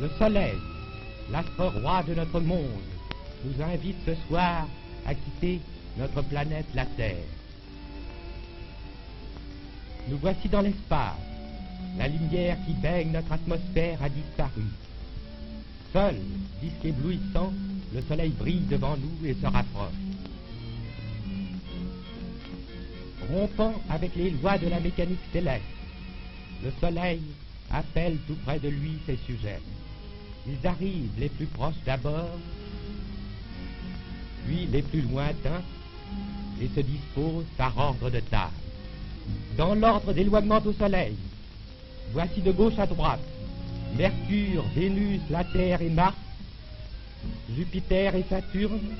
Le soleil, l'astre roi de notre monde, nous invite ce soir à quitter notre planète la Terre. Nous voici dans l'espace. La lumière qui baigne notre atmosphère a disparu. Seul, disque éblouissant, le soleil brille devant nous et se rapproche. Rompant avec les lois de la mécanique céleste, le soleil appelle tout près de lui ses sujets. Ils arrivent les plus proches d'abord, puis les plus lointains, et se disposent par ordre de taille. Dans l'ordre d'éloignement au soleil, voici de gauche à droite Mercure, Vénus, la Terre et Mars, Jupiter et Saturne,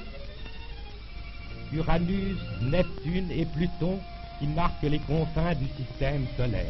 Uranus, Neptune et Pluton qui marquent les confins du système solaire.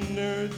tender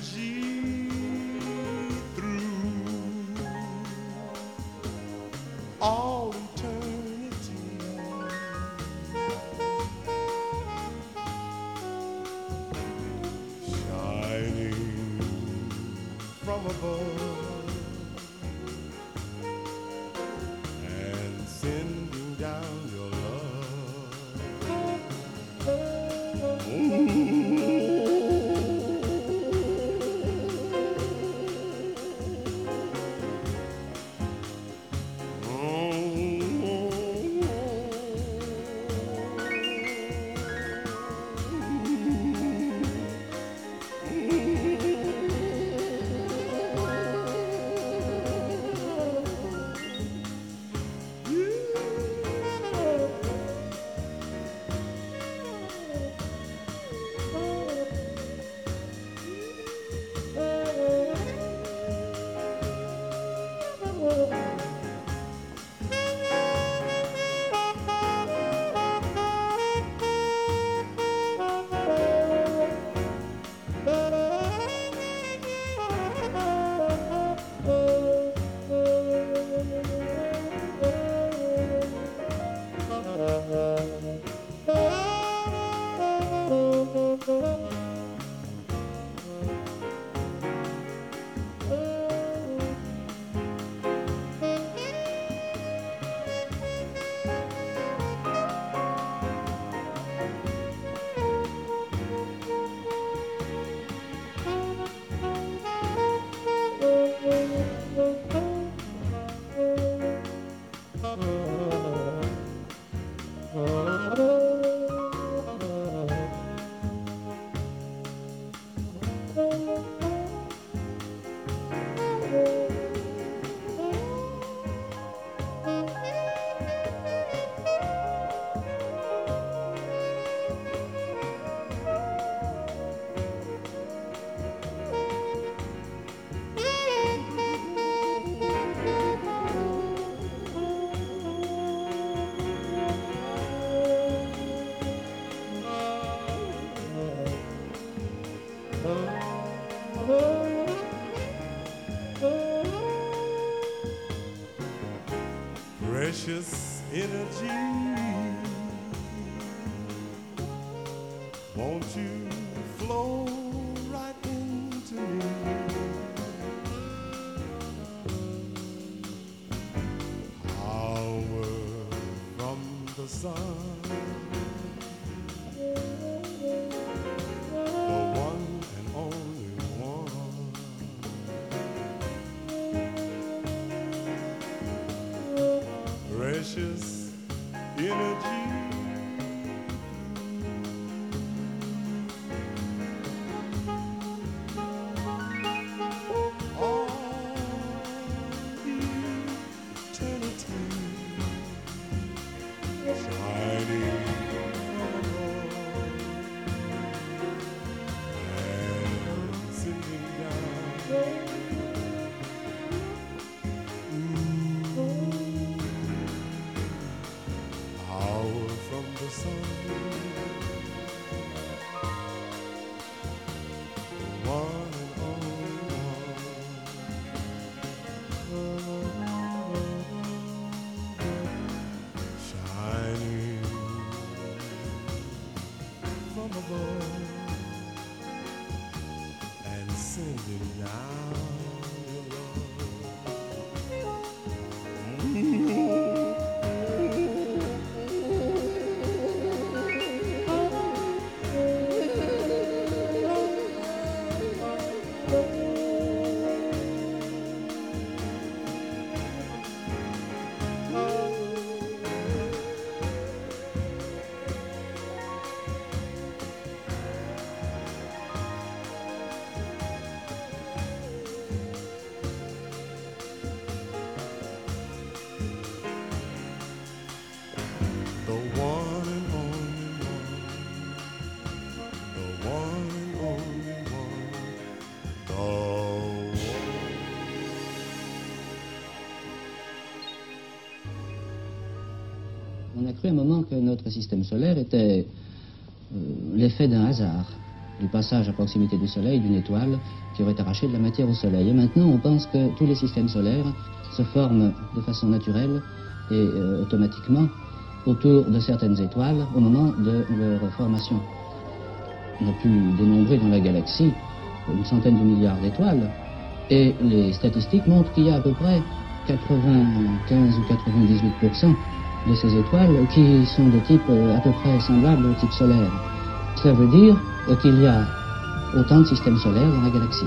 cru un moment que notre système solaire était euh, l'effet d'un hasard, du passage à proximité du Soleil d'une étoile qui aurait arraché de la matière au Soleil. Et maintenant, on pense que tous les systèmes solaires se forment de façon naturelle et euh, automatiquement autour de certaines étoiles au moment de leur formation. On a pu dénombrer dans la galaxie une centaine de milliards d'étoiles et les statistiques montrent qu'il y a à peu près 95 ou 98 de ces étoiles qui sont de type euh, à peu près semblable au type solaire. Cela veut dire qu'il y a autant de systèmes solaires dans la galaxie.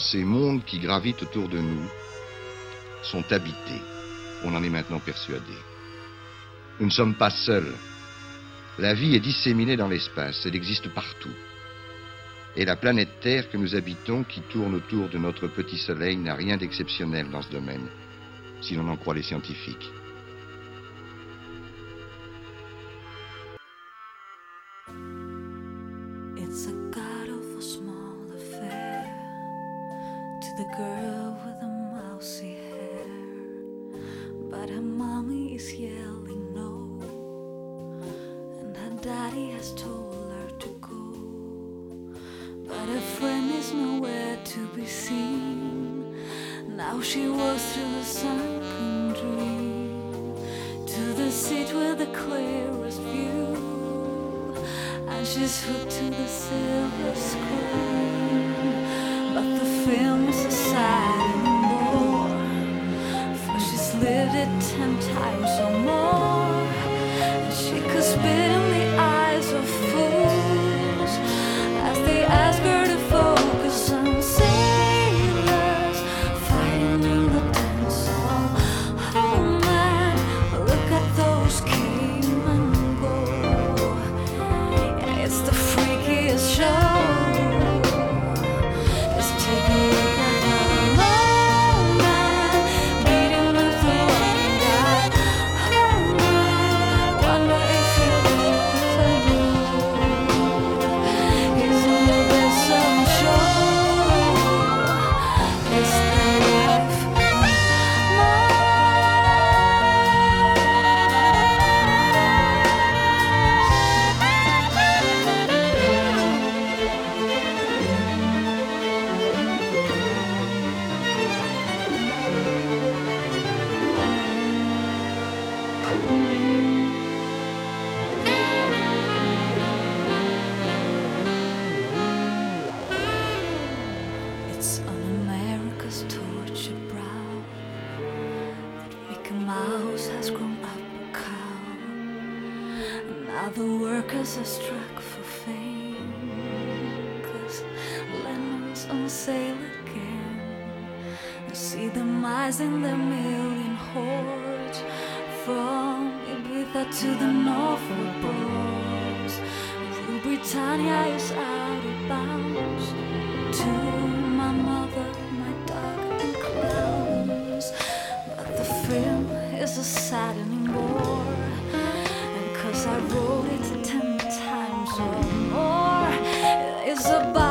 Ces mondes qui gravitent autour de nous sont habités? On en est maintenant persuadé. Nous ne sommes pas seuls. La vie est disséminée dans l'espace, elle existe partout. Et la planète Terre que nous habitons, qui tourne autour de notre petit Soleil, n'a rien d'exceptionnel dans ce domaine, si l'on en croit les scientifiques. She walks through the sunken dream to the seat with the clearest view. And she's hooked to the silver screen. But the film is a sad anymore. For she's lived it ten times or more. And she could spit in the eyes to the Norfolk Broads. Rule Britannia is out of bounds to my mother, my dog, and clowns. But the film is a saddening bore. And cause I wrote it ten times or more, it's about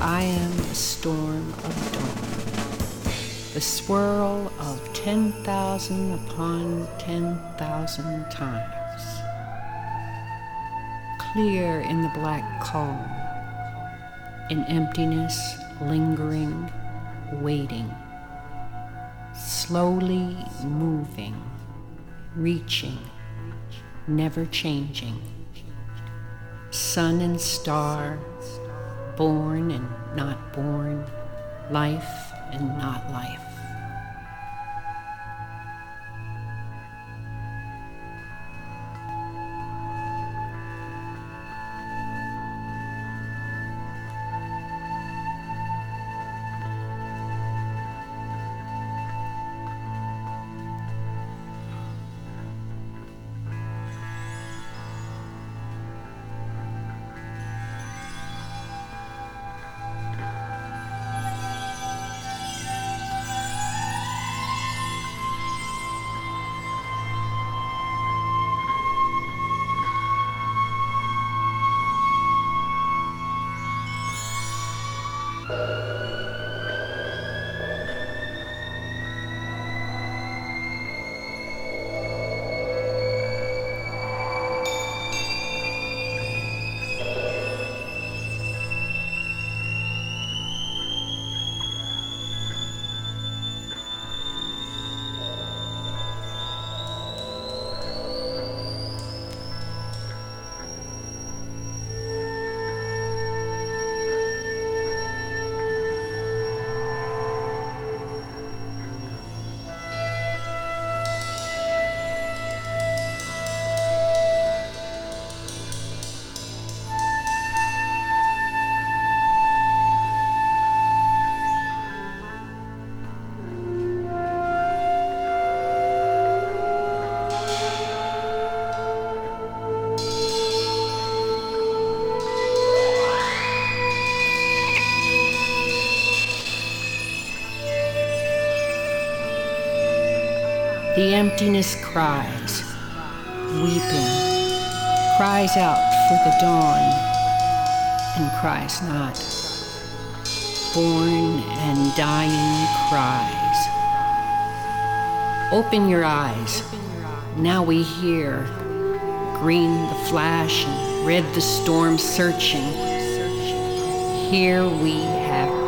I am a storm of dawn, the swirl of 10,000 upon 10,000 times. Clear in the black calm, in emptiness, lingering, waiting, slowly moving, reaching, never changing. Sun and star born and not born, life and not life. Emptiness cries, weeping, cries out for the dawn, and cries not. Born and dying cries. Open your eyes. Now we hear green the flash and red the storm searching. Here we have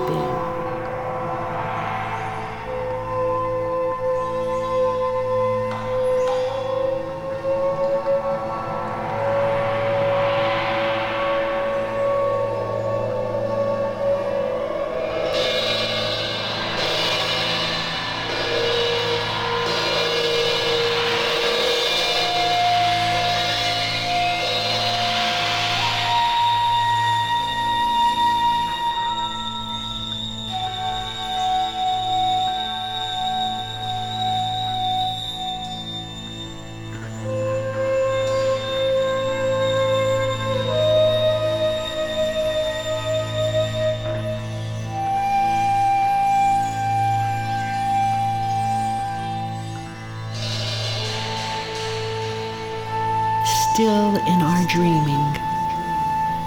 still in our dreaming,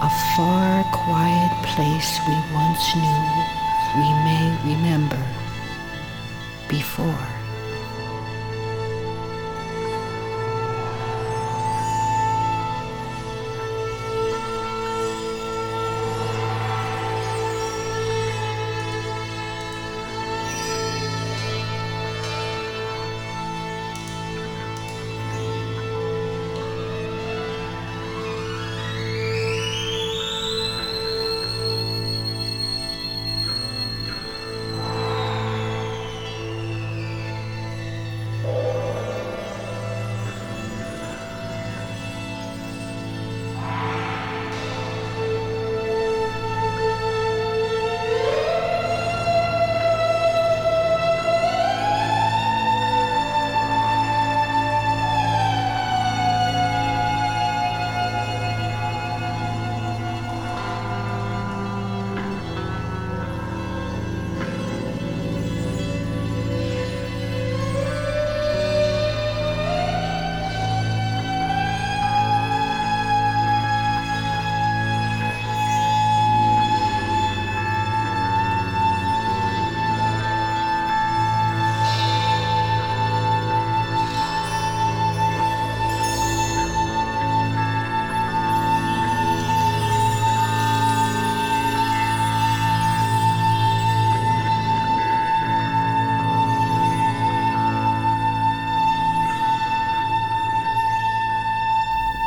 a far quiet place we once knew, we may remember before.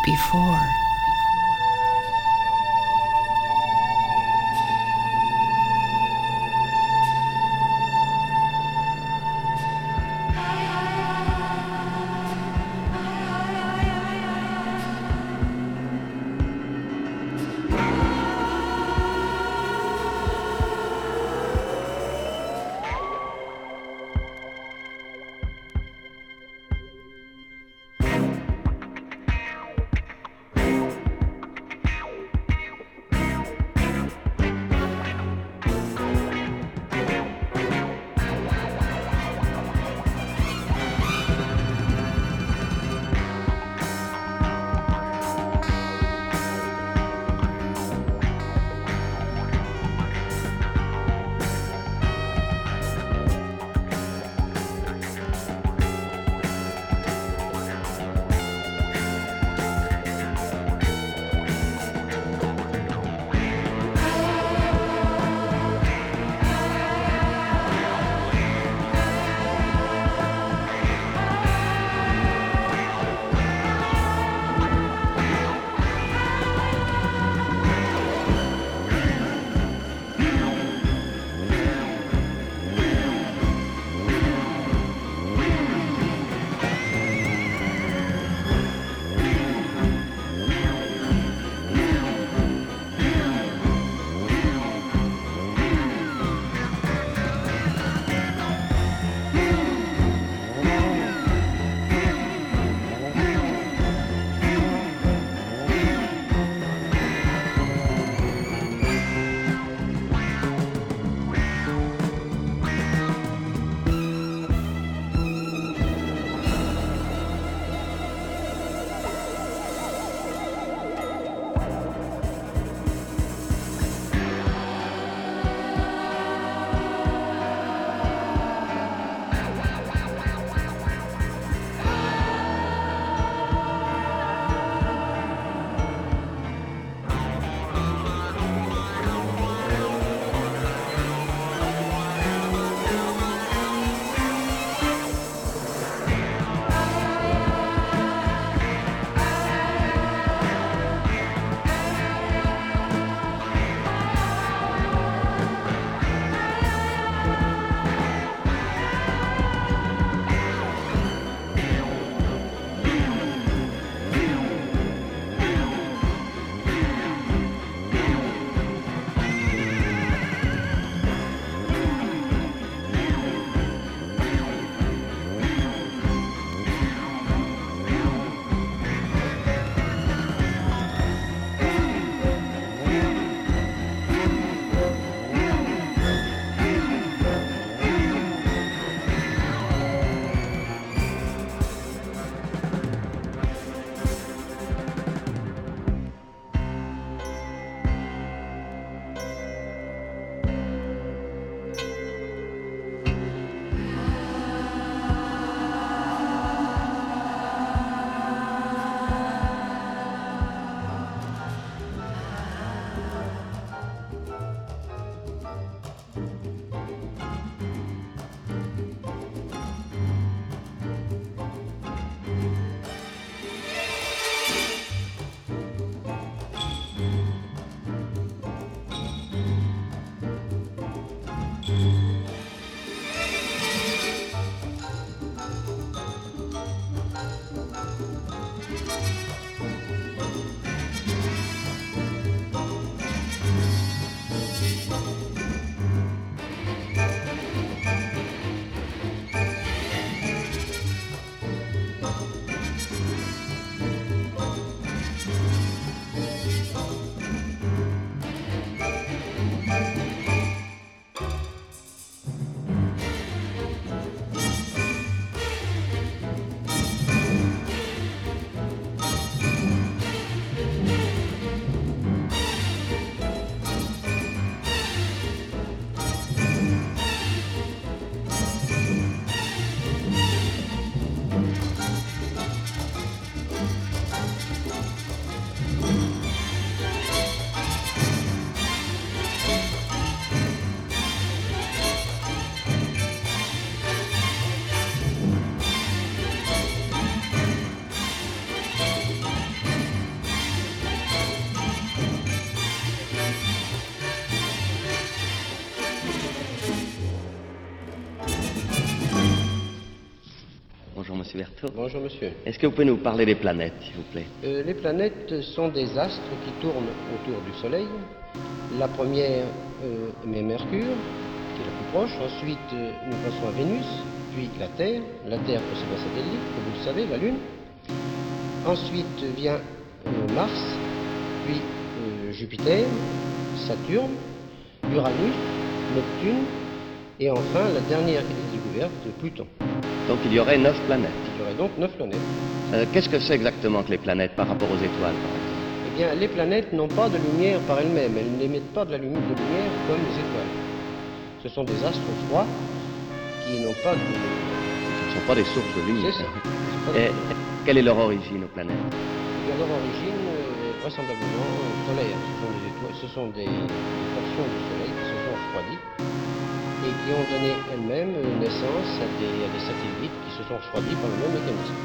Before. Bonjour, monsieur. Est-ce que vous pouvez nous parler des planètes, s'il vous plaît Euh, les planètes sont des astres qui tournent autour du Soleil. La première euh, Mercure, qui est la plus proche. Ensuite, euh, nous passons à Vénus, puis la Terre. La Terre possède un satellite, comme vous le savez, la Lune. Ensuite vient euh, Mars, puis Jupiter, Saturne, Uranus, Neptune, et enfin la dernière qui est découverte, Pluton. Donc il y aurait neuf planètes. Il y aurait donc neuf planètes. Euh, Qu'est-ce que c'est exactement que les planètes par rapport aux étoiles, par exemple? Eh bien, les planètes n'ont pas de lumière par elles-mêmes. Elles n'émettent pas de la lumière, de lumière comme les étoiles. Ce sont des astres froids qui n'ont pas de... Ce ne sont pas des sources de lumière. C'est ça. Et quelle est leur origine, aux planètes? Eh bien, leur origine est vraisemblablement solaire. Ce sont des, étoiles, ce sont des, des portions du Soleil qui se sont refroidies et qui ont donné elles-mêmes euh, naissance à des, à des satellites qui se sont refroidis par le même mécanisme.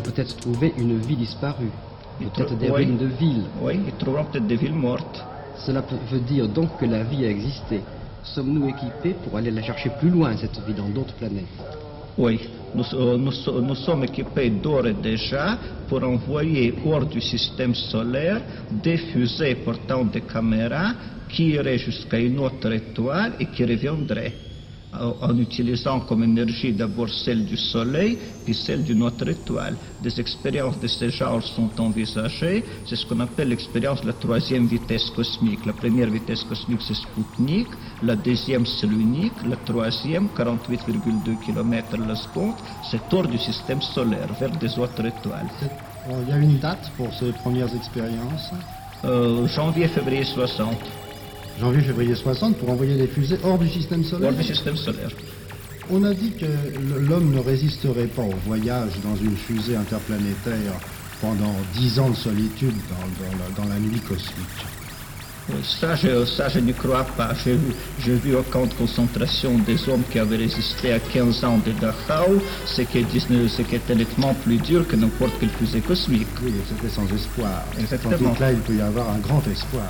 Peut-être trouver une vie disparue, peut-être des oui. ruines de villes. Oui, ils trouveront peut-être des villes mortes. Cela peut- veut dire donc que la vie a existé. Sommes-nous équipés pour aller la chercher plus loin, cette vie, dans d'autres planètes? Oui, nous, euh, nous so- nous sommes équipés d'ores et déjà pour envoyer hors du système solaire des fusées portant des caméras qui iraient jusqu'à une autre étoile et qui reviendraient en utilisant comme énergie d'abord celle du Soleil puis celle d'une autre étoile. Des expériences de ce genre sont envisagées. C'est ce qu'on appelle l'expérience de la troisième vitesse cosmique. La première vitesse cosmique, c'est Sputnik. La deuxième, c'est l'unique. La troisième, 48,2 km la seconde, c'est hors du système solaire, vers des autres étoiles. Bon, Il y a une date pour ces premières expériences? Euh, janvier-février 60, Janvier, février 60 pour envoyer des fusées hors du système solaire. hors du système solaire. On a dit que l'homme ne résisterait pas au voyage dans une fusée interplanétaire pendant dix ans de solitude dans, dans la, dans la nuit cosmique. Ça, je, ça, je n'y crois pas. J'ai vu, j'ai vu au camp de concentration des hommes qui avaient résisté à 15 ans de Dachau, ce qui, est, ce qui nettement plus dur que n'importe quelle fusée cosmique. Oui, c'était sans espoir. Exactement. Tandis que là, il peut y avoir un grand espoir.